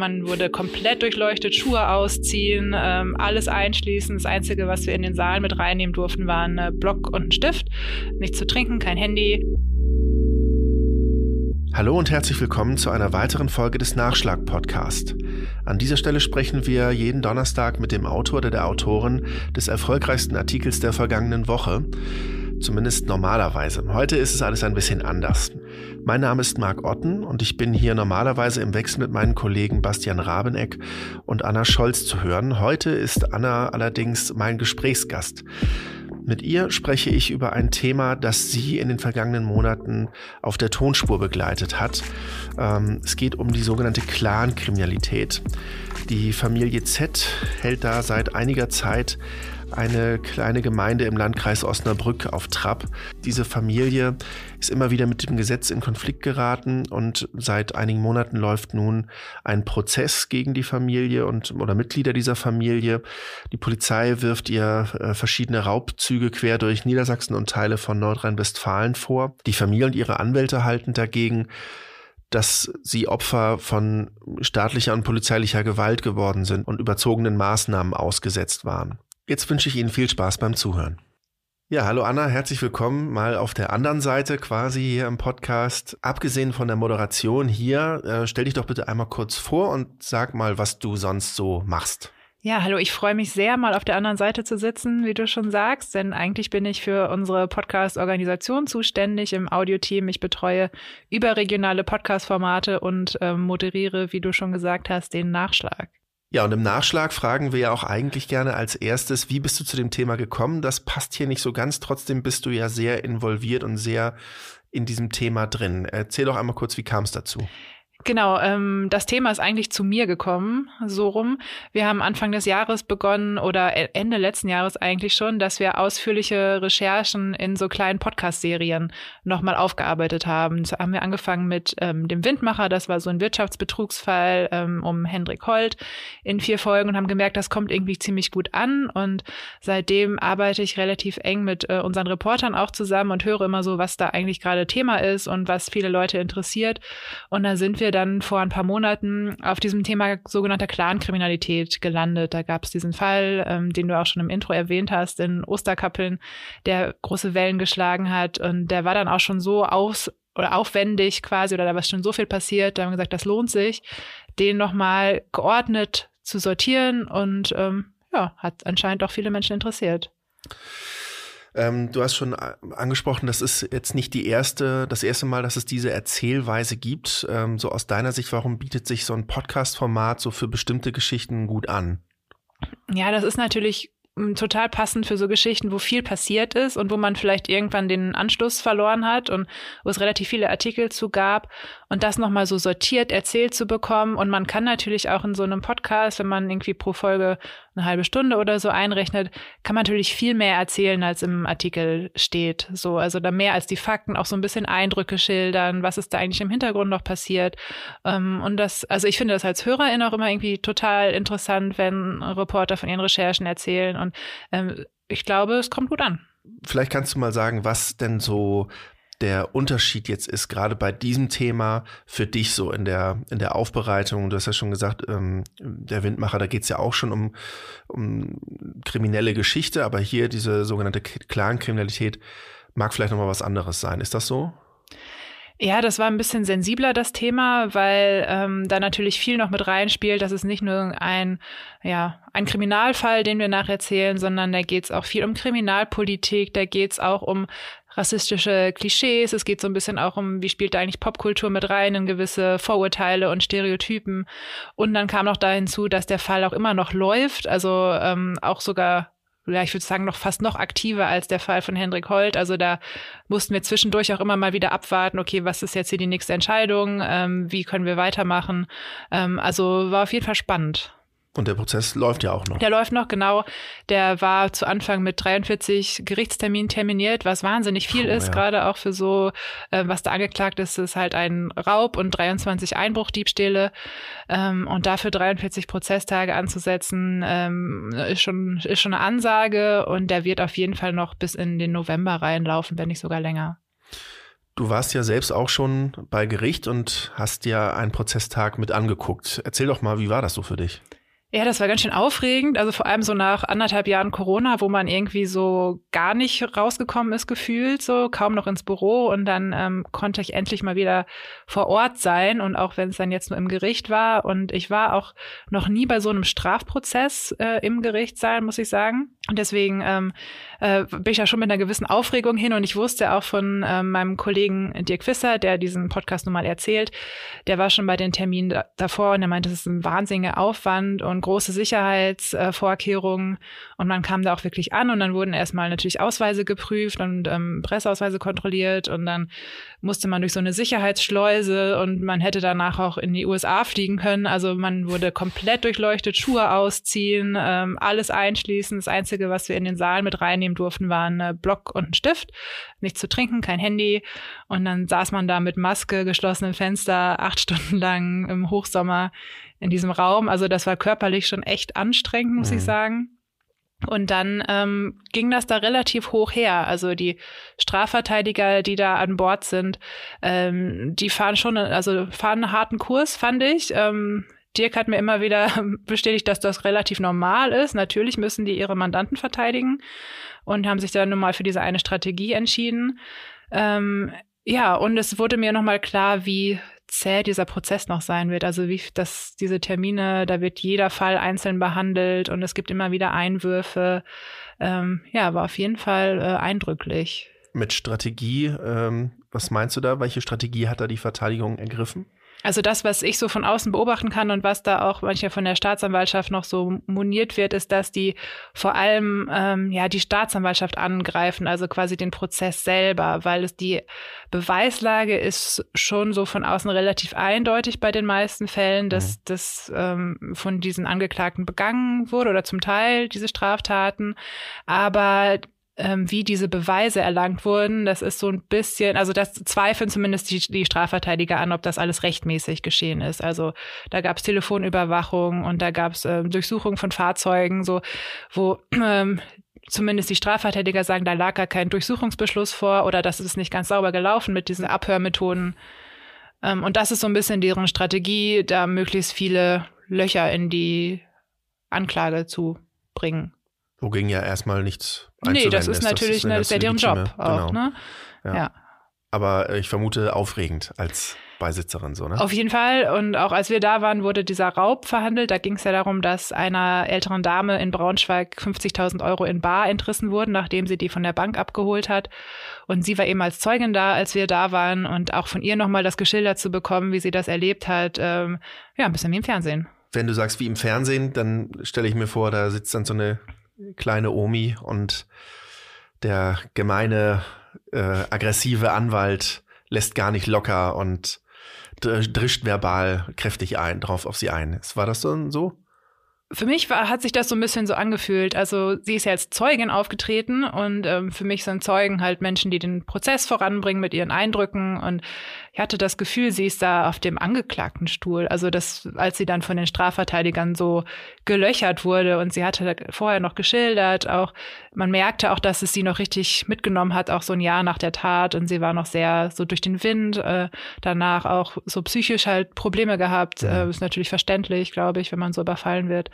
Man wurde komplett durchleuchtet, Schuhe ausziehen, ähm, alles einschließen. Das Einzige, was wir in den Saal mit reinnehmen durften, waren ein Block und ein Stift. Nichts zu trinken, kein Handy. Hallo und herzlich willkommen zu einer weiteren Folge des Nachschlag-Podcast. An dieser Stelle sprechen wir jeden Donnerstag mit dem Autor oder der Autorin des erfolgreichsten Artikels der vergangenen Woche. Zumindest normalerweise. Heute ist es alles ein bisschen anders. Mein Name ist Marc Otten und ich bin hier normalerweise im Wechsel mit meinen Kollegen Bastian Rabeneck und Anna Scholz zu hören. Heute ist Anna allerdings mein Gesprächsgast. Mit ihr spreche ich über ein Thema, das sie in den vergangenen Monaten auf der Tonspur begleitet hat. Ähm, es geht um die sogenannte Clan-Kriminalität. Die Familie Z hält da seit einiger Zeit eine kleine Gemeinde im Landkreis Osnabrück auf Trab. Diese Familie ist immer wieder mit dem Gesetz in Konflikt geraten und seit einigen Monaten läuft nun ein Prozess gegen die Familie und oder Mitglieder dieser Familie. Die Polizei wirft ihr äh, verschiedene Raubzüge quer durch Niedersachsen und Teile von Nordrhein-Westfalen vor. Die Familie und ihre Anwälte halten dagegen dass sie Opfer von staatlicher und polizeilicher Gewalt geworden sind und überzogenen Maßnahmen ausgesetzt waren. Jetzt wünsche ich Ihnen viel Spaß beim Zuhören. Ja, hallo Anna, herzlich willkommen mal auf der anderen Seite quasi hier im Podcast. Abgesehen von der Moderation hier, äh, stell dich doch bitte einmal kurz vor und sag mal, was du sonst so machst. Ja, hallo, ich freue mich sehr, mal auf der anderen Seite zu sitzen, wie du schon sagst, denn eigentlich bin ich für unsere Podcast-Organisation zuständig im Audioteam. Ich betreue überregionale Podcast-Formate und äh, moderiere, wie du schon gesagt hast, den Nachschlag. Ja, und im Nachschlag fragen wir ja auch eigentlich gerne als erstes, wie bist du zu dem Thema gekommen? Das passt hier nicht so ganz, trotzdem bist du ja sehr involviert und sehr in diesem Thema drin. Erzähl doch einmal kurz, wie kam es dazu? Genau, ähm, das Thema ist eigentlich zu mir gekommen, so rum. Wir haben Anfang des Jahres begonnen oder e-, Ende letzten Jahres eigentlich schon, dass wir ausführliche Recherchen in so kleinen Podcast-Serien nochmal aufgearbeitet haben. So haben wir angefangen mit ähm, dem Windmacher, das war so ein Wirtschaftsbetrugsfall ähm, um Hendrik Holt in vier Folgen und haben gemerkt, das kommt irgendwie ziemlich gut an. Und seitdem arbeite ich relativ eng mit äh, unseren Reportern auch zusammen und höre immer so, was da eigentlich gerade Thema ist und was viele Leute interessiert. Und da sind wir dann vor ein paar Monaten auf diesem Thema sogenannter Clankriminalität gelandet. Da gab es diesen Fall, ähm, den du auch schon im Intro erwähnt hast, in Osterkappeln, der große Wellen geschlagen hat. Und der war dann auch schon so aus oder aufwendig quasi, oder da war schon so viel passiert. Da haben wir gesagt, das lohnt sich, den nochmal geordnet zu sortieren. Und ähm, ja, hat anscheinend auch viele Menschen interessiert. Ähm, du hast schon äh, angesprochen, das ist jetzt nicht die erste, das erste Mal, dass es diese Erzählweise gibt. Ähm, so aus deiner Sicht, warum bietet sich so ein Podcast-Format so für bestimmte Geschichten gut an? Ja, das ist natürlich total passend für so Geschichten, wo viel passiert ist und wo man vielleicht irgendwann den Anschluss verloren hat und wo es relativ viele Artikel zu gab und das nochmal so sortiert erzählt zu bekommen. Und man kann natürlich auch in so einem Podcast, wenn man irgendwie pro Folge eine halbe Stunde oder so einrechnet, kann man natürlich viel mehr erzählen, als im Artikel steht. So, also da mehr als die Fakten, auch so ein bisschen Eindrücke schildern, was ist da eigentlich im Hintergrund noch passiert. Ähm, und das, also ich finde das als Hörerin auch immer irgendwie total interessant, wenn Reporter von ihren Recherchen erzählen. Und ähm, ich glaube, es kommt gut an. Vielleicht kannst du mal sagen, was denn so der Unterschied jetzt ist, gerade bei diesem Thema für dich so in der, in der Aufbereitung. Du hast ja schon gesagt, ähm, der Windmacher, da geht es ja auch schon um, um kriminelle Geschichte, aber hier diese sogenannte Clankriminalität mag vielleicht nochmal was anderes sein. Ist das so? Ja, das war ein bisschen sensibler, das Thema, weil ähm, da natürlich viel noch mit reinspielt. Das ist nicht nur ein, ja, ein Kriminalfall, den wir nacherzählen, sondern da geht es auch viel um Kriminalpolitik, da geht es auch um rassistische Klischees. Es geht so ein bisschen auch um, wie spielt da eigentlich Popkultur mit rein in gewisse Vorurteile und Stereotypen. Und dann kam noch da hinzu, dass der Fall auch immer noch läuft, also ähm, auch sogar ja, ich würde sagen, noch fast noch aktiver als der Fall von Hendrik Holt. Also da mussten wir zwischendurch auch immer mal wieder abwarten, okay, was ist jetzt hier die nächste Entscheidung, ähm, wie können wir weitermachen. Ähm, also war auf jeden Fall spannend. Und der Prozess läuft ja auch noch. Der läuft noch, genau. Der war zu Anfang mit 43 Gerichtsterminen terminiert, was wahnsinnig viel oh, ist, ja. gerade auch für so, äh, was da angeklagt ist, ist halt ein Raub und 23 Einbruchdiebstähle. Ähm, und dafür 43 Prozesstage anzusetzen, ähm, ist, schon, ist schon eine Ansage und der wird auf jeden Fall noch bis in den November reinlaufen, wenn nicht sogar länger. Du warst ja selbst auch schon bei Gericht und hast dir einen Prozesstag mit angeguckt. Erzähl doch mal, wie war das so für dich? Ja, das war ganz schön aufregend. Also vor allem so nach anderthalb Jahren Corona, wo man irgendwie so gar nicht rausgekommen ist, gefühlt, so kaum noch ins Büro. Und dann ähm, konnte ich endlich mal wieder vor Ort sein. Und auch wenn es dann jetzt nur im Gericht war. Und ich war auch noch nie bei so einem Strafprozess äh, im Gerichtssaal, muss ich sagen. Und deswegen ähm, äh, bin ich ja schon mit einer gewissen Aufregung hin. Und ich wusste auch von äh, meinem Kollegen Dirk Fisser, der diesen Podcast nun mal erzählt, der war schon bei den Terminen da davor und er meinte, es ist ein wahnsinniger Aufwand und große Sicherheitsvorkehrungen. und man kam da auch wirklich an und dann wurden erstmal natürlich Ausweise geprüft und ähm, Presseausweise kontrolliert und dann musste man durch so eine Sicherheitsschleuse und man hätte danach auch in die USA fliegen können. Also man wurde komplett durchleuchtet, Schuhe ausziehen, ähm, alles einschließen. Das Einzige, was wir in den Saal mit reinnehmen durften, war ein Block und ein Stift. Nichts zu trinken, kein Handy. Und dann saß man da mit Maske, geschlossenem Fenster, acht Stunden lang im Hochsommer in diesem Raum. Also das war körperlich schon echt anstrengend, muss mhm. ich sagen. Und dann ähm, ging das da relativ hoch her. Also die Strafverteidiger, die da an Bord sind, ähm, die fahren schon, also fahren einen harten Kurs, fand ich. Ähm, Dirk hat mir immer wieder bestätigt, dass das relativ normal ist. Natürlich müssen die ihre Mandanten verteidigen und haben sich dann nun mal für diese eine Strategie entschieden. Ähm, ja, und es wurde mir nochmal klar, wie zäh dieser Prozess noch sein wird. Also wie das, diese Termine, da wird jeder Fall einzeln behandelt und es gibt immer wieder Einwürfe. Ähm, ja, war auf jeden Fall äh, eindrücklich. Mit Strategie, ähm, was meinst du da? Welche Strategie hat da die Verteidigung ergriffen? Also das, was ich so von außen beobachten kann und was da auch manchmal von der Staatsanwaltschaft noch so moniert wird, ist, dass die vor allem ähm, ja die Staatsanwaltschaft angreifen, also quasi den Prozess selber, weil es die Beweislage ist schon so von außen relativ eindeutig bei den meisten Fällen, dass mhm. das ähm, von diesen Angeklagten begangen wurde oder zum Teil diese Straftaten, aber ähm, wie diese Beweise erlangt wurden, das ist so ein bisschen, also das zweifeln zumindest die, die Strafverteidiger an, ob das alles rechtmäßig geschehen ist. Also da gab es Telefonüberwachung und da gab es äh, Durchsuchung von Fahrzeugen, so wo ähm, zumindest die Strafverteidiger sagen, da lag gar kein Durchsuchungsbeschluss vor oder das ist nicht ganz sauber gelaufen mit diesen Abhörmethoden. Ähm, und das ist so ein bisschen deren Strategie, da möglichst viele Löcher in die Anklage zu bringen. Wogegen ja erstmal nichts Nee, das ist, ist natürlich das ist, eine, deren Job auch, genau. ne? Ja. ja. Aber ich vermute aufregend als Beisitzerin so, ne? Auf jeden Fall. Und auch als wir da waren, wurde dieser Raub verhandelt. Da ging es ja darum, dass einer älteren Dame in Braunschweig 50.000 Euro in Bar entrissen wurden, nachdem sie die von der Bank abgeholt hat. Und sie war eben als Zeugin da, als wir da waren. Und auch von ihr nochmal das geschildert zu bekommen, wie sie das erlebt hat. Ähm, ja, ein bisschen wie im Fernsehen. Wenn du sagst wie im Fernsehen, dann stelle ich mir vor, da sitzt dann so eine kleine Omi und der gemeine, äh, aggressive Anwalt lässt gar nicht locker und drischt verbal kräftig ein, drauf auf sie ein. War das dann so? Für mich war, hat sich das so ein bisschen so angefühlt. Also sie ist ja als Zeugin aufgetreten und ähm, für mich sind Zeugen halt Menschen, die den Prozess voranbringen mit ihren Eindrücken. Und ich hatte das Gefühl, sie ist da auf dem Angeklagtenstuhl. Also das, als sie dann von den Strafverteidigern so gelöchert wurde und sie hatte vorher noch geschildert, auch man merkte auch, dass es sie noch richtig mitgenommen hat, auch so ein Jahr nach der Tat. Und sie war noch sehr so durch den Wind. Äh, danach auch so psychisch halt Probleme gehabt. Äh, ist natürlich verständlich, glaube ich, wenn man so überfallen wird.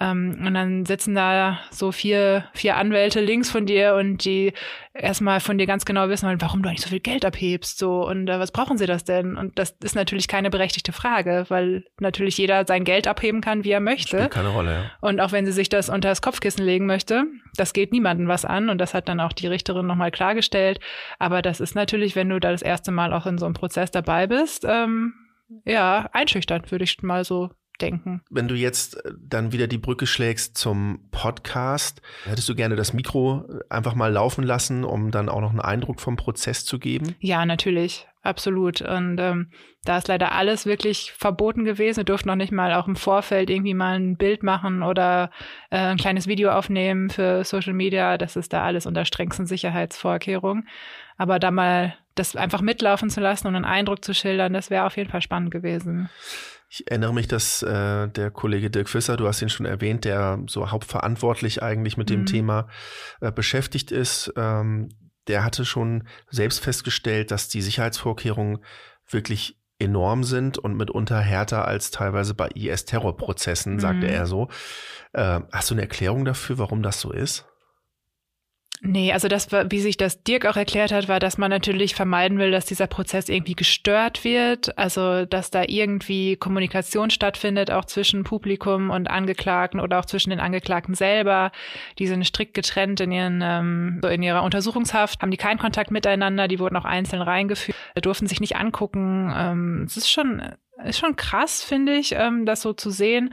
Ähm, und dann sitzen da so vier, vier Anwälte links von dir und die erstmal von dir ganz genau wissen wollen, warum du eigentlich so viel Geld abhebst, so und äh, was brauchen sie das denn? Und das ist natürlich keine berechtigte Frage, weil natürlich jeder sein Geld abheben kann, wie er möchte. Spielt keine Rolle, ja. Und auch wenn sie sich das unter das Kopfkissen legen möchte, das geht niemandem was an und das hat dann auch die Richterin nochmal klargestellt. Aber das ist natürlich, wenn du da das erste Mal auch in so einem Prozess dabei bist, ähm, ja, einschüchternd, würde ich mal so denken. Wenn du jetzt äh, dann wieder die Brücke schlägst zum Podcast, hättest du gerne das Mikro einfach mal laufen lassen, um dann auch noch einen Eindruck vom Prozess zu geben? Ja, natürlich. Absolut. Und ähm, da ist leider alles wirklich verboten gewesen. Wir durften noch nicht mal auch im Vorfeld irgendwie mal ein Bild machen oder äh, ein kleines Video aufnehmen für Social Media. Das ist da alles unter strengsten Sicherheitsvorkehrungen. Aber da mal das einfach mitlaufen zu lassen und einen Eindruck zu schildern, das wäre auf jeden Fall spannend gewesen. Ich erinnere mich, dass äh, der Kollege Dirk Fisser, du hast ihn schon erwähnt, der so hauptverantwortlich eigentlich mit dem mhm. Thema äh, beschäftigt ist, ähm, der hatte schon selbst festgestellt, dass die Sicherheitsvorkehrungen wirklich enorm sind und mitunter härter als teilweise bei IS-Terrorprozessen, sagte mhm. er so. Äh, hast du eine Erklärung dafür, warum das so ist? Nee, also das, wie sich das Dirk auch erklärt hat, war, dass man natürlich vermeiden will, dass dieser Prozess irgendwie gestört wird. Also, dass da irgendwie Kommunikation stattfindet, auch zwischen Publikum und Angeklagten oder auch zwischen den Angeklagten selber. Die sind strikt getrennt in ihren, ähm, so in ihrer Untersuchungshaft, haben die keinen Kontakt miteinander, die wurden auch einzeln reingeführt, durften sich nicht angucken. Ähm, es ist schon, ist schon krass, finde ich, ähm, das so zu sehen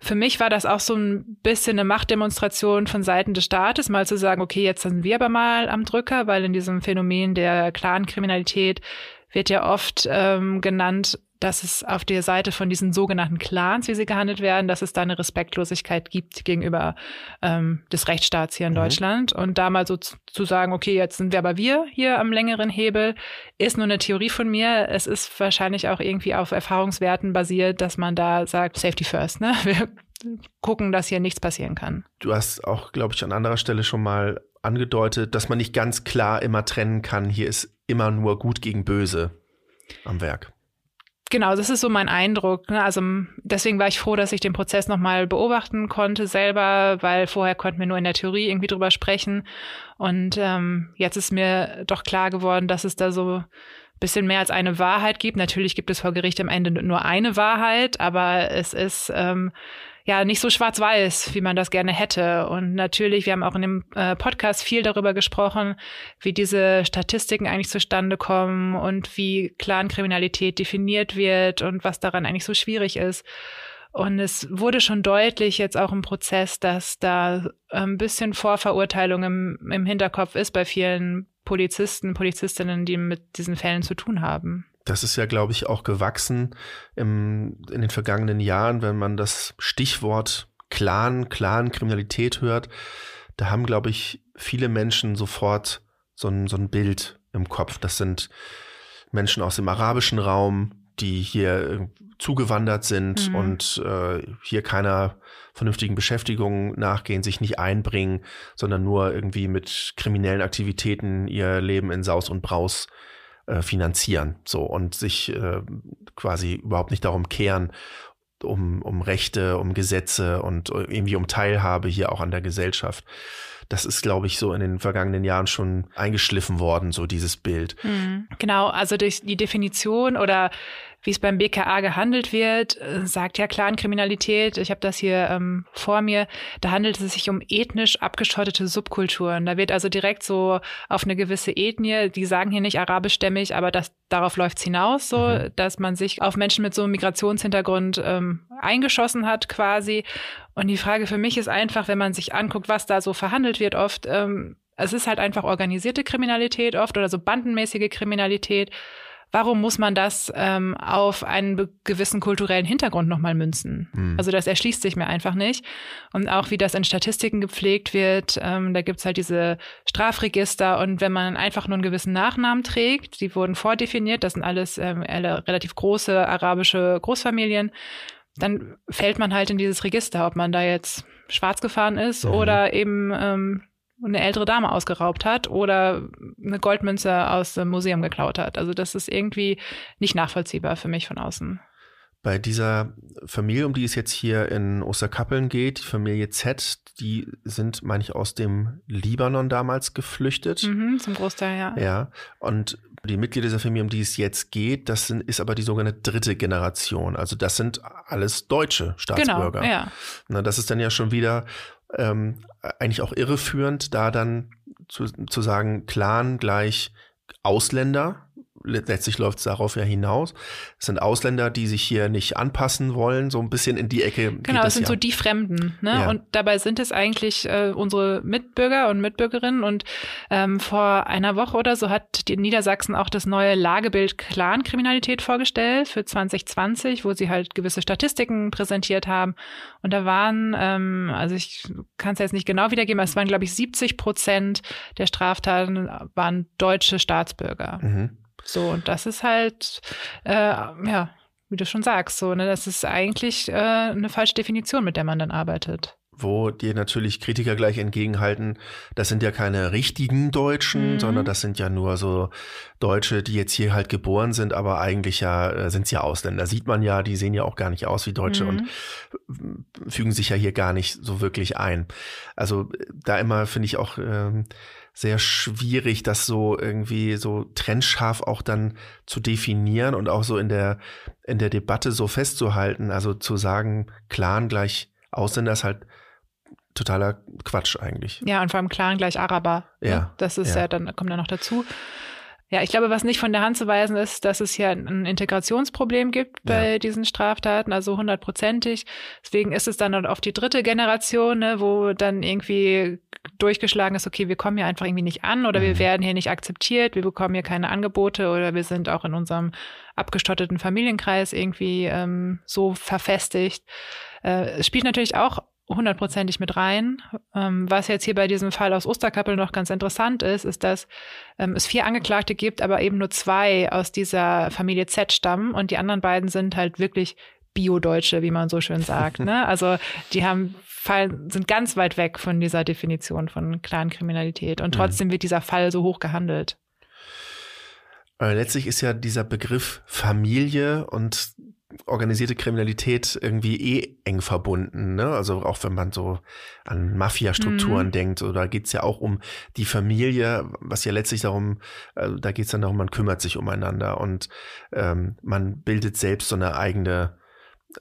für mich war das auch so ein bisschen eine Machtdemonstration von Seiten des Staates, mal zu sagen, okay, jetzt sind wir aber mal am Drücker, weil in diesem Phänomen der Clan-Kriminalität wird ja oft ähm, genannt, dass es auf der Seite von diesen sogenannten Clans, wie sie gehandelt werden, dass es da eine Respektlosigkeit gibt gegenüber ähm, des Rechtsstaats hier in mhm. Deutschland. Und da mal so zu, zu sagen, okay, jetzt sind wir aber wir hier am längeren Hebel, ist nur eine Theorie von mir. Es ist wahrscheinlich auch irgendwie auf Erfahrungswerten basiert, dass man da sagt, Safety first, ne? Wir gucken, dass hier nichts passieren kann. Du hast auch, glaube ich, an anderer Stelle schon mal angedeutet, dass man nicht ganz klar immer trennen kann, hier ist immer nur gut gegen böse am Werk. Genau, das ist so mein Eindruck. Ne? Also deswegen war ich froh, dass ich den Prozess nochmal beobachten konnte selber, weil vorher konnten wir nur in der Theorie irgendwie drüber sprechen. Und ähm, jetzt ist mir doch klar geworden, dass es da so bisschen mehr als eine Wahrheit gibt. Natürlich gibt es vor Gericht am Ende nur eine Wahrheit, aber es ist ähm, ja nicht so schwarz-weiß, wie man das gerne hätte. Und natürlich, wir haben auch in dem äh, Podcast viel darüber gesprochen, wie diese Statistiken eigentlich zustande kommen und wie Clankriminalität definiert wird und was daran eigentlich so schwierig ist. Und es wurde schon deutlich jetzt auch im Prozess, dass da ein bisschen Vorverurteilung im, im Hinterkopf ist bei vielen Polizisten, Polizistinnen, die mit diesen Fällen zu tun haben. Das ist ja, glaube ich, auch gewachsen im, in den vergangenen Jahren, wenn man das Stichwort Clan, Clan-Kriminalität hört. Da haben, glaube ich, viele Menschen sofort so ein, so ein Bild im Kopf. Das sind Menschen aus dem arabischen Raum, die hier zugewandert sind mhm. und äh, hier keiner vernünftigen Beschäftigung nachgehen, sich nicht einbringen, sondern nur irgendwie mit kriminellen Aktivitäten ihr Leben in Saus und Braus äh, finanzieren. So und sich äh, quasi überhaupt nicht darum kehren, um, um Rechte, um Gesetze und irgendwie um Teilhabe hier auch an der Gesellschaft. Das ist, glaube ich, so in den vergangenen Jahren schon eingeschliffen worden, so dieses Bild. Mhm. Genau, also durch die Definition oder wie es beim BKA gehandelt wird, äh, sagt ja Clankriminalität, ich habe das hier ähm, vor mir, da handelt es sich um ethnisch abgeschottete Subkulturen. Da wird also direkt so auf eine gewisse Ethnie, die sagen hier nicht arabischstämmig, aber das, darauf läuft es hinaus, so, mhm. dass man sich auf Menschen mit so einem Migrationshintergrund ähm, eingeschossen hat quasi. Und die Frage für mich ist einfach, wenn man sich anguckt, was da so verhandelt wird oft, ähm, es ist halt einfach organisierte Kriminalität oft oder so bandenmäßige Kriminalität. Warum muss man das ähm, auf einen gewissen kulturellen Hintergrund nochmal münzen? Mhm. Also das erschließt sich mir einfach nicht. Und auch wie das in Statistiken gepflegt wird, ähm, da gibt's halt diese Strafregister und wenn man einfach nur einen gewissen Nachnamen trägt, die wurden vordefiniert, das sind alles ähm, relativ große arabische Großfamilien, dann fällt man halt in dieses Register, ob man da jetzt schwarz gefahren ist mhm. oder eben ähm, eine ältere Dame ausgeraubt hat oder eine Goldmünze aus dem Museum geklaut hat. Also das ist irgendwie nicht nachvollziehbar für mich von außen. Bei dieser Familie, um die es jetzt hier in Osterkappeln geht, die Familie Z, die sind, meine ich, aus dem Libanon damals geflüchtet. Mhm, zum Großteil, ja. Ja. Und die Mitglieder dieser Familie, um die es jetzt geht, das sind, ist aber die sogenannte dritte Generation. Also das sind alles deutsche Staatsbürger. Genau, ja. Na, das ist dann ja schon wieder ähm, eigentlich auch irreführend, da dann zu, zu sagen, Clan gleich Ausländer letztlich läuft es darauf ja hinaus. Es sind Ausländer, die sich hier nicht anpassen wollen, so ein bisschen in die Ecke. Genau, es sind ja. so die Fremden. Ne? Ja. Und dabei sind es eigentlich äh, unsere Mitbürger und Mitbürgerinnen. Und ähm, vor einer Woche oder so hat die Niedersachsen auch das neue Lagebild Clan-Kriminalität vorgestellt für 2020, wo sie halt gewisse Statistiken präsentiert haben. Und da waren, ähm, also ich kann es jetzt nicht genau wiedergeben, aber es waren, glaube ich, 70 Prozent der Straftaten waren deutsche Staatsbürger. Mhm. So, und das ist halt, äh, ja, wie du schon sagst, so, ne, das ist eigentlich äh, eine falsche Definition, mit der man dann arbeitet. wo dir natürlich Kritiker gleich entgegenhalten, das sind ja keine richtigen Deutschen, mhm. sondern das sind ja nur so Deutsche, die jetzt hier halt geboren sind, aber eigentlich ja äh, sind es ja Ausländer. Sieht man ja, die sehen ja auch gar nicht aus wie Deutsche mhm. und fügen sich ja hier gar nicht so wirklich ein. Also da immer finde ich auch ähm, sehr schwierig, das so irgendwie so trennscharf auch dann zu definieren und auch so in der, in der Debatte so festzuhalten. Also zu sagen, Clan gleich Ausländer ist halt totaler Quatsch eigentlich. Ja, und vor allem Clan gleich Araber. Ne? Ja. Das ist ja, ja dann, kommt dann noch dazu. Ja, ich glaube, was nicht von der Hand zu weisen ist, dass es hier ein Integrationsproblem gibt bei ja. diesen Straftaten, also hundertprozentig. Deswegen ist es dann auf die dritte Generation, ne, wo dann irgendwie durchgeschlagen ist, okay, wir kommen hier einfach irgendwie nicht an oder mhm. wir werden hier nicht akzeptiert, wir bekommen hier keine Angebote oder wir sind auch in unserem abgestotteten Familienkreis irgendwie ähm, so verfestigt. Äh, es spielt natürlich auch hundertprozentig mit rein. Ähm, was jetzt hier bei diesem Fall aus Osterkappel noch ganz interessant ist, ist, dass ähm, es vier Angeklagte gibt, aber eben nur zwei aus dieser Familie Z stammen und die anderen beiden sind halt wirklich Bio-Deutsche, wie man so schön sagt. ne? Also die haben fallen, sind ganz weit weg von dieser Definition von Clankriminalität und mhm. trotzdem mhm. wird dieser Fall so hoch gehandelt. Äh, letztlich ist ja dieser Begriff Familie und organisierte Kriminalität irgendwie eh eng verbunden. Ne? Also auch wenn man so an Mafia-Strukturen mhm. denkt, oder geht es ja auch um die Familie, was ja letztlich darum, äh, da geht es dann darum, man kümmert sich umeinander und ähm, man bildet selbst so eine eigene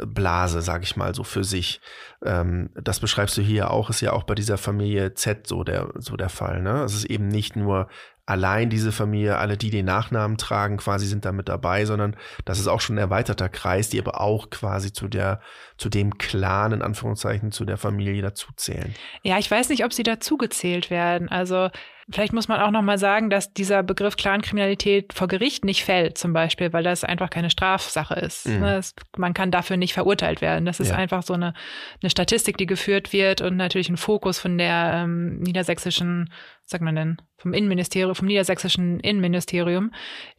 Blase, sag ich mal, so für sich. Ähm, das beschreibst du hier auch, ist ja auch bei dieser Familie Z so der, so der Fall. Ne? Es ist eben nicht nur allein diese Familie, alle, die den Nachnamen tragen, quasi sind da mit dabei, sondern das ist auch schon ein erweiterter Kreis, die aber auch quasi zu der, zu dem Clan, in Anführungszeichen, zu der Familie dazuzählen. Ja, ich weiß nicht, ob sie dazugezählt werden. Also Vielleicht muss man auch noch mal sagen, dass dieser Begriff Clankriminalität vor Gericht nicht fällt, zum Beispiel, weil das einfach keine Strafsache ist. Mhm. Das, ne? man kann dafür nicht verurteilt werden. Das ist ja. einfach so eine, eine Statistik, die geführt wird und natürlich ein Fokus von der ähm, niedersächsischen, sagt man denn, vom Innenministerium, vom niedersächsischen Innenministerium,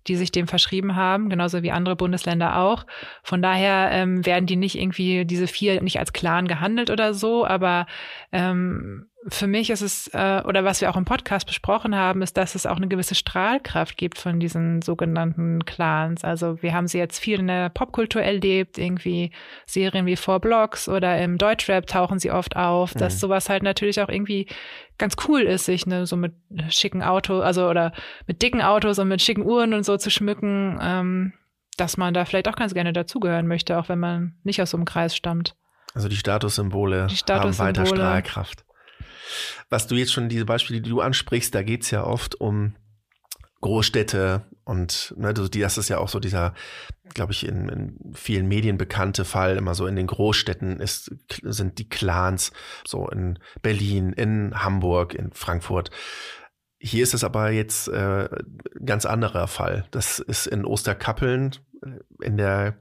die sich dem verschrieben haben, genauso wie andere Bundesländer auch. Von daher ähm, werden die nicht irgendwie diese vier nicht als Clan gehandelt oder so, aber ähm, für mich ist es, äh, oder was wir auch im Podcast besprochen haben, ist, dass es auch eine gewisse Strahlkraft gibt von diesen sogenannten Clans. Also wir haben sie jetzt viel in der Popkultur erlebt, irgendwie Serien wie Four Blocks oder im Deutschrap tauchen sie oft auf, mhm. dass sowas halt natürlich auch irgendwie ganz cool ist, sich ne, so mit schicken Autos, also oder mit dicken Autos und mit schicken Uhren und so zu schmücken, ähm, dass man da vielleicht auch ganz gerne dazugehören möchte, auch wenn man nicht aus so einem Kreis stammt. Also die Statussymbole, die Statussymbole haben weiter Strahlkraft. Was du jetzt schon, diese Beispiele, die du ansprichst, da geht's ja oft um Großstädte und ne, das ist ja auch so dieser, glaube ich, in, in, vielen Medien bekannte Fall. Immer so in den Großstädten ist, sind die Clans, so in Berlin, in Hamburg, in Frankfurt. Hier ist es aber jetzt äh, ganz anderer Fall. Das ist in Osterkappeln äh, in der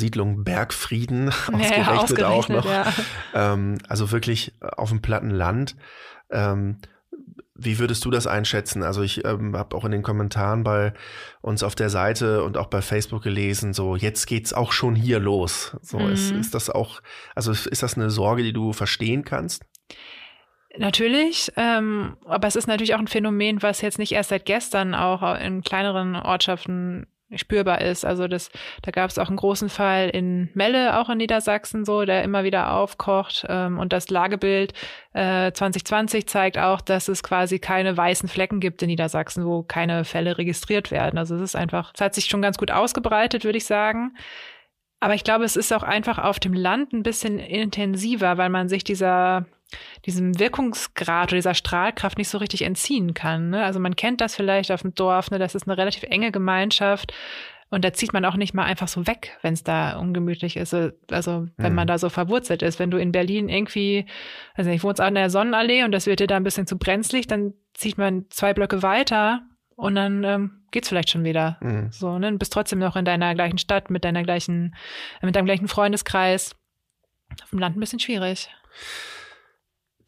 Siedlung Bergfrieden ausgerechnet, ja, ausgerechnet auch noch. Ja. Ähm, also wirklich auf dem platten Land. Ähm, wie würdest du das einschätzen? Also ich ähm, habe auch in den Kommentaren bei uns auf der Seite und auch bei Facebook gelesen, so jetzt geht's auch schon hier los. So mhm. ist, ist das auch, also ist das eine Sorge, die du verstehen kannst? Natürlich, ähm, aber es ist natürlich auch ein Phänomen, was jetzt nicht erst seit gestern auch in kleineren Ortschaften spürbar ist. Also das, da gab es auch einen großen Fall in Melle, auch in Niedersachsen, so, der immer wieder aufkocht. Ähm, und das Lagebild äh, 2020 zeigt auch, dass es quasi keine weißen Flecken gibt in Niedersachsen, wo keine Fälle registriert werden. Also es ist einfach, es hat sich schon ganz gut ausgebreitet, würde ich sagen. Aber ich glaube, es ist auch einfach auf dem Land ein bisschen intensiver, weil man sich dieser diesem Wirkungsgrad oder dieser Strahlkraft nicht so richtig entziehen kann. Ne? Also man kennt das vielleicht auf dem Dorf, ne? das ist eine relativ enge Gemeinschaft. Und da zieht man auch nicht mal einfach so weg, wenn es da ungemütlich ist. Also wenn mhm. man da so verwurzelt ist. Wenn du in Berlin irgendwie, also ich wohne an der Sonnenallee und das wird dir da ein bisschen zu brenzlig, dann zieht man zwei Blöcke weiter und dann ähm, geht's vielleicht schon wieder. Mhm. So, ne? Du bist trotzdem noch in deiner gleichen Stadt, mit deiner gleichen, mit deinem gleichen Freundeskreis. Auf dem Land ein bisschen schwierig.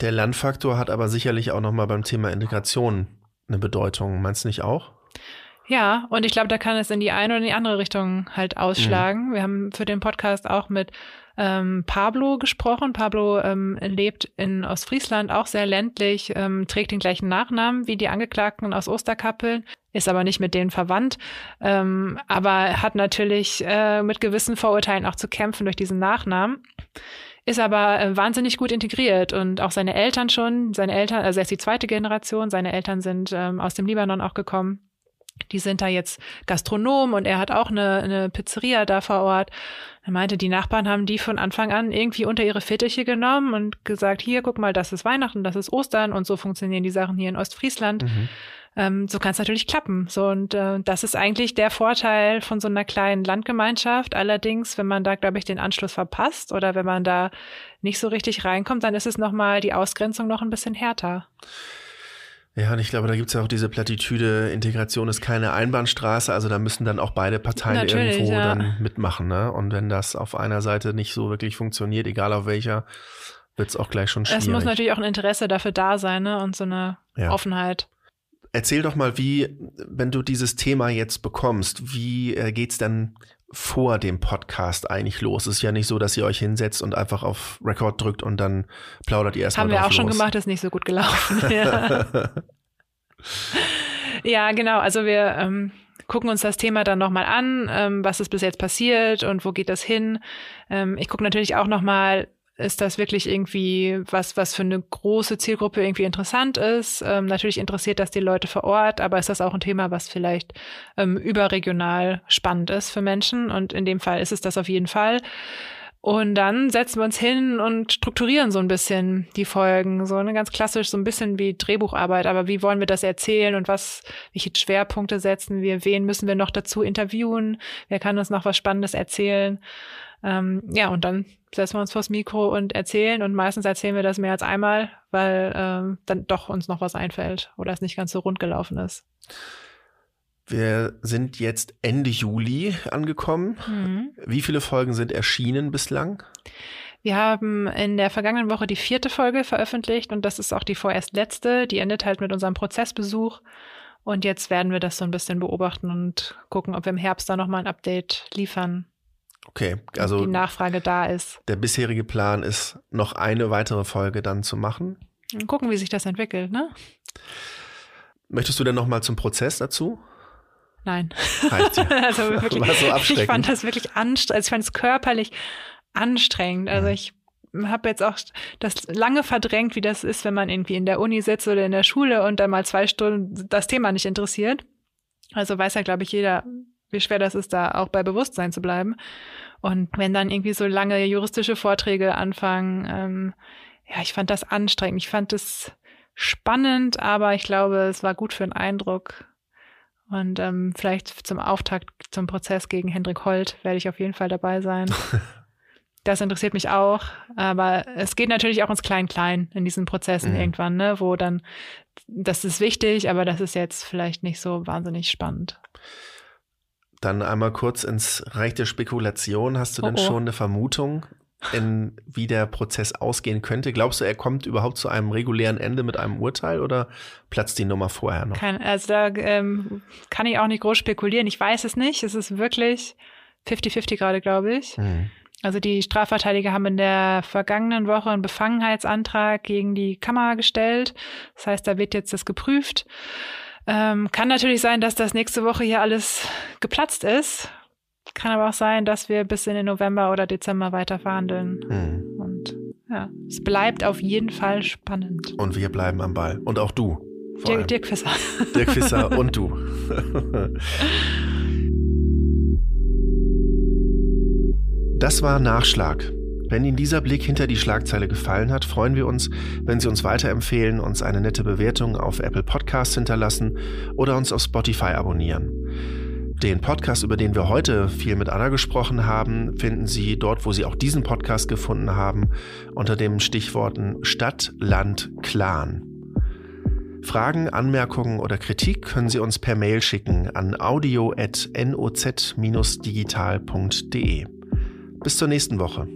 Der Lernfaktor hat aber sicherlich auch nochmal beim Thema Integration eine Bedeutung. Meinst du nicht auch? Ja, und ich glaube, da kann es in die eine oder in die andere Richtung halt ausschlagen. Mhm. Wir haben für den Podcast auch mit ähm, Pablo gesprochen. Pablo ähm, lebt in Ostfriesland, auch sehr ländlich, ähm, trägt den gleichen Nachnamen wie die Angeklagten aus Osterkappeln, ist aber nicht mit denen verwandt, ähm, aber hat natürlich äh, mit gewissen Vorurteilen auch zu kämpfen durch diesen Nachnamen ist aber äh, wahnsinnig gut integriert und auch seine Eltern schon, seine Eltern, also er ist die zweite Generation, seine Eltern sind ähm, aus dem Libanon auch gekommen. Die sind da jetzt Gastronom und er hat auch eine, eine Pizzeria da vor Ort. Er meinte, die Nachbarn haben die von Anfang an irgendwie unter ihre Fittiche genommen und gesagt, hier, guck mal, das ist Weihnachten, das ist Ostern und so funktionieren die Sachen hier in Ostfriesland. Mhm ähm, so kann es natürlich klappen. So und äh, das ist eigentlich der Vorteil von so einer kleinen Landgemeinschaft. Allerdings, wenn man da, glaube ich, den Anschluss verpasst oder wenn man da nicht so richtig reinkommt, dann ist es noch mal die Ausgrenzung noch ein bisschen härter. Ja, und ich glaube, da gibt es ja auch diese Plattitüde, Integration ist keine Einbahnstraße, also da müssen dann auch beide Parteien Natürlich, irgendwo ja. dann mitmachen. Ne? Und wenn das auf einer Seite nicht so wirklich funktioniert, egal auf welcher, wird es auch gleich schon schwierig. Es muss natürlich auch ein Interesse dafür da sein ne? und so eine ja. Offenheit. Erzähl doch mal, wie, wenn du dieses Thema jetzt bekommst, wie äh, geht's denn vor dem Podcast eigentlich los? Es ist ja nicht so, dass ihr euch hinsetzt und einfach auf Record drückt und dann plaudert ihr erstmal Haben wir auch los. schon gemacht, ist nicht so gut gelaufen. ja. ja, genau. Also wir ähm, gucken uns das Thema dann nochmal an, ähm, was ist bis jetzt passiert und wo geht das hin. Ähm, ich gucke natürlich auch nochmal, ist das wirklich irgendwie was, was für eine große Zielgruppe irgendwie interessant ist? Ähm, natürlich interessiert das die Leute vor Ort, aber ist das auch ein Thema, was vielleicht ähm, überregional spannend ist für Menschen? Und in dem Fall ist es das auf jeden Fall. Und dann setzen wir uns hin und strukturieren so ein bisschen die Folgen, so eine ganz klassisch, so ein bisschen wie Drehbucharbeit. Aber wie wollen wir das erzählen und was, welche Schwerpunkte setzen wir? Wen müssen wir noch dazu interviewen? Wer kann uns noch was Spannendes erzählen? Ähm, ja, und dann setzen wir uns vors Mikro und erzählen und meistens erzählen wir das mehr als einmal, weil ähm, dann doch uns noch was einfällt oder es nicht ganz so rund gelaufen ist. Wir sind jetzt Ende Juli angekommen. Mhm. Wie viele Folgen sind erschienen bislang? Wir haben in der vergangenen Woche die vierte Folge veröffentlicht und das ist auch die vorerst letzte. Die endet halt mit unserem Prozessbesuch. Und jetzt werden wir das so ein bisschen beobachten und gucken, ob wir im Herbst da nochmal ein Update liefern. Okay, also die Nachfrage da ist. Der bisherige Plan ist, noch eine weitere Folge dann zu machen. Und gucken, wie sich das entwickelt, ne? Möchtest du denn noch mal zum Prozess dazu? Nein. Reicht dir. also wirklich, War so abschreckend. ich fand das wirklich anstrengend. Also ich fand es körperlich anstrengend. Also mhm. ich habe jetzt auch das lange verdrängt, wie das ist, wenn man irgendwie in der Uni sitzt oder in der Schule und dann mal zwei Stunden das Thema nicht interessiert. Also weiß ja, glaube ich, jeder, wie schwer das ist, da auch bei Bewusstsein zu bleiben. Und wenn dann irgendwie so lange juristische Vorträge anfangen, ähm, ja, ich fand das anstrengend. Ich fand es spannend, aber ich glaube, es war gut für den Eindruck. Und ähm, vielleicht zum Auftakt zum Prozess gegen Hendrik Holt werde ich auf jeden Fall dabei sein. das interessiert mich auch. Aber es geht natürlich auch ins Klein-Klein in diesen Prozessen mhm. irgendwann, ne, wo dann, das ist wichtig, aber das ist jetzt vielleicht nicht so wahnsinnig spannend. Dann einmal kurz ins Reich der Spekulation. Hast du oh, denn oh. schon eine Vermutung, in, wie der Prozess ausgehen könnte? Glaubst du, er kommt überhaupt zu einem regulären Ende mit einem Urteil oder platzt die Nummer vorher noch? Kein, also da ähm, kann ich auch nicht groß spekulieren. Ich weiß es nicht. Es ist wirklich 50-50 gerade, glaube ich. Hm. Also die Strafverteidiger haben in der vergangenen Woche einen Befangenheitsantrag gegen die Kammer gestellt. Das heißt, da wird jetzt das geprüft. Ähm, kann natürlich sein, dass das nächste Woche hier alles geplatzt ist. Kann aber auch sein, dass wir bis in den November oder Dezember weiter verhandeln. Hm. Und ja, es bleibt auf jeden Fall spannend. Und wir bleiben am Ball. Und auch du. Dirk, Dirk Fisser. Dirk Fisser und du. Das war Nachschlag wenn Ihnen dieser Blick hinter die Schlagzeile gefallen hat, freuen wir uns, wenn Sie uns weiterempfehlen, uns eine nette Bewertung auf Apple Podcasts hinterlassen oder uns auf Spotify abonnieren. Den Podcast, über den wir heute viel mit Anna gesprochen haben, finden Sie dort, wo Sie auch diesen Podcast gefunden haben, unter den Stichworten Stadt, Land, Clan. Fragen, Anmerkungen oder Kritik können Sie uns per Mail schicken an audio.noz-digital.de. Bis zur nächsten Woche.